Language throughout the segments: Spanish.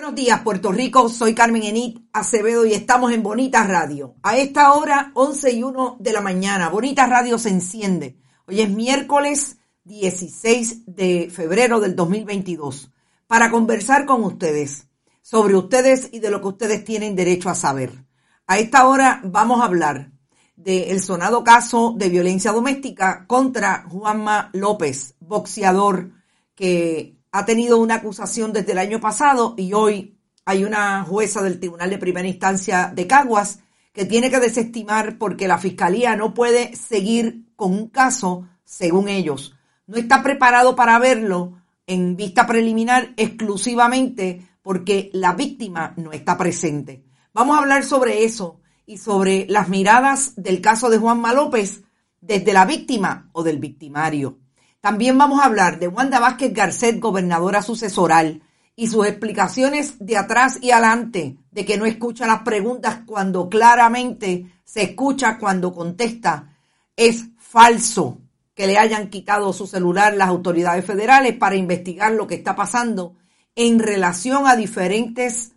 Buenos días, Puerto Rico. Soy Carmen Enit Acevedo y estamos en Bonita Radio. A esta hora, 11 y 1 de la mañana, Bonita Radio se enciende. Hoy es miércoles 16 de febrero del 2022 para conversar con ustedes sobre ustedes y de lo que ustedes tienen derecho a saber. A esta hora vamos a hablar del sonado caso de violencia doméstica contra Juanma López, boxeador que ha tenido una acusación desde el año pasado y hoy hay una jueza del Tribunal de Primera Instancia de Caguas que tiene que desestimar porque la Fiscalía no puede seguir con un caso, según ellos. No está preparado para verlo en vista preliminar exclusivamente porque la víctima no está presente. Vamos a hablar sobre eso y sobre las miradas del caso de Juanma López desde la víctima o del victimario. También vamos a hablar de Wanda Vázquez Garcet, gobernadora sucesoral, y sus explicaciones de atrás y adelante, de que no escucha las preguntas cuando claramente se escucha cuando contesta. Es falso que le hayan quitado su celular las autoridades federales para investigar lo que está pasando en relación a diferentes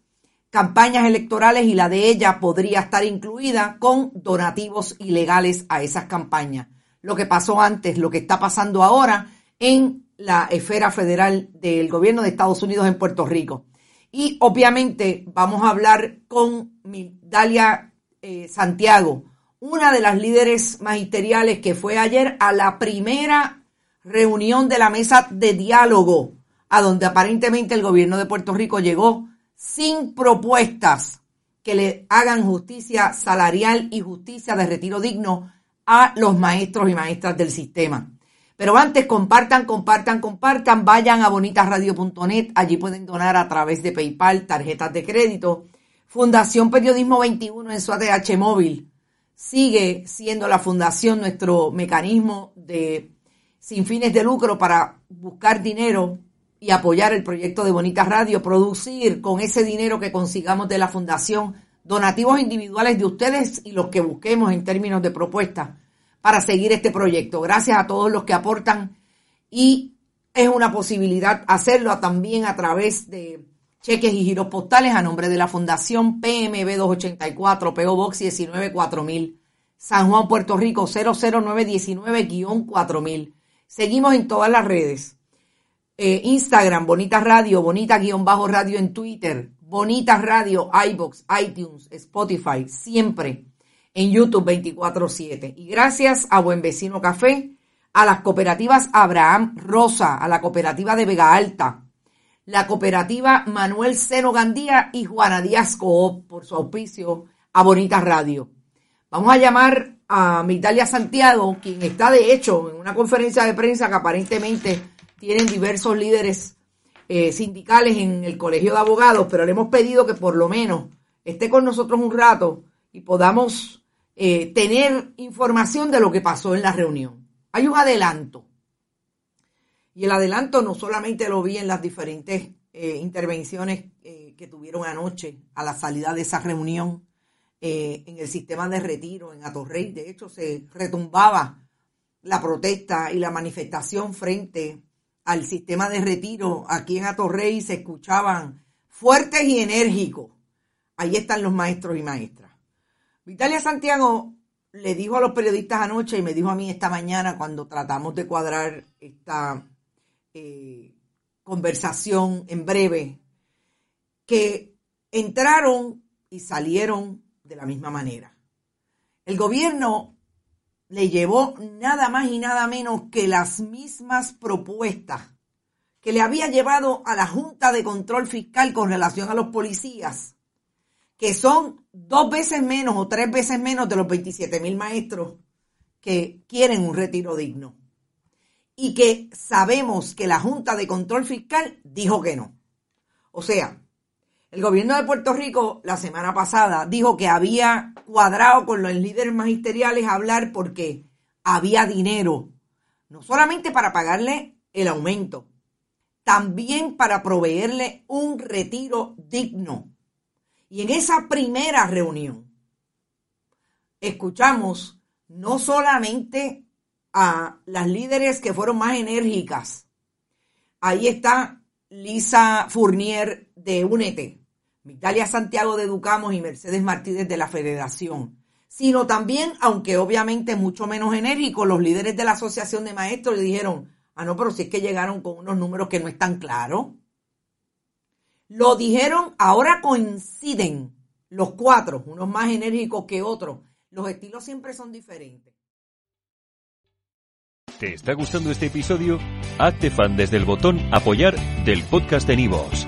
campañas electorales y la de ella podría estar incluida con donativos ilegales a esas campañas lo que pasó antes, lo que está pasando ahora en la esfera federal del gobierno de Estados Unidos en Puerto Rico. Y obviamente vamos a hablar con Dalia eh, Santiago, una de las líderes magisteriales que fue ayer a la primera reunión de la mesa de diálogo, a donde aparentemente el gobierno de Puerto Rico llegó sin propuestas que le hagan justicia salarial y justicia de retiro digno a los maestros y maestras del sistema. Pero antes, compartan, compartan, compartan, vayan a bonitasradio.net, allí pueden donar a través de PayPal, tarjetas de crédito. Fundación Periodismo 21 en su ATH móvil sigue siendo la fundación nuestro mecanismo de sin fines de lucro para buscar dinero y apoyar el proyecto de Bonitas Radio, producir con ese dinero que consigamos de la fundación donativos individuales de ustedes y los que busquemos en términos de propuestas para seguir este proyecto. Gracias a todos los que aportan y es una posibilidad hacerlo también a través de cheques y giros postales a nombre de la Fundación PMB 284, PO Box 194000, San Juan, Puerto Rico 00919-4000. Seguimos en todas las redes. Eh, Instagram, Bonita Radio, Bonita-Radio en Twitter, Bonitas Radio, iBox, iTunes, Spotify, siempre en YouTube 24/7. Y gracias a Buen Vecino Café, a las cooperativas Abraham Rosa, a la cooperativa de Vega Alta, la cooperativa Manuel Seno Gandía y Juana Díaz Coop por su auspicio a Bonitas Radio. Vamos a llamar a Mitalia Santiago, quien está de hecho en una conferencia de prensa que aparentemente tienen diversos líderes eh, sindicales en el Colegio de Abogados, pero le hemos pedido que por lo menos esté con nosotros un rato y podamos eh, tener información de lo que pasó en la reunión. Hay un adelanto. Y el adelanto no solamente lo vi en las diferentes eh, intervenciones que tuvieron anoche a la salida de esa reunión en el sistema de retiro en Atorrey. De hecho, se retumbaba la protesta y la manifestación frente al sistema de retiro aquí en Atorrey se escuchaban fuertes y enérgicos. Ahí están los maestros y maestras. Vitalia Santiago le dijo a los periodistas anoche y me dijo a mí esta mañana cuando tratamos de cuadrar esta eh, conversación en breve, que entraron y salieron de la misma manera. El gobierno le llevó nada más y nada menos que las mismas propuestas que le había llevado a la Junta de Control Fiscal con relación a los policías, que son dos veces menos o tres veces menos de los 27 mil maestros que quieren un retiro digno. Y que sabemos que la Junta de Control Fiscal dijo que no. O sea, el gobierno de Puerto Rico la semana pasada dijo que había cuadrado con los líderes magisteriales a hablar porque había dinero, no solamente para pagarle el aumento, también para proveerle un retiro digno. Y en esa primera reunión escuchamos no solamente a las líderes que fueron más enérgicas. Ahí está Lisa Fournier de UNET, Migdalia Santiago de Educamos y Mercedes Martínez de la Federación, sino también, aunque obviamente mucho menos enérgico, los líderes de la Asociación de Maestros le dijeron, ah, no, pero si es que llegaron con unos números que no están claros. Lo dijeron, ahora coinciden los cuatro, unos más enérgicos que otros. Los estilos siempre son diferentes. ¿Te está gustando este episodio? Hazte fan desde el botón apoyar del podcast de Nivos.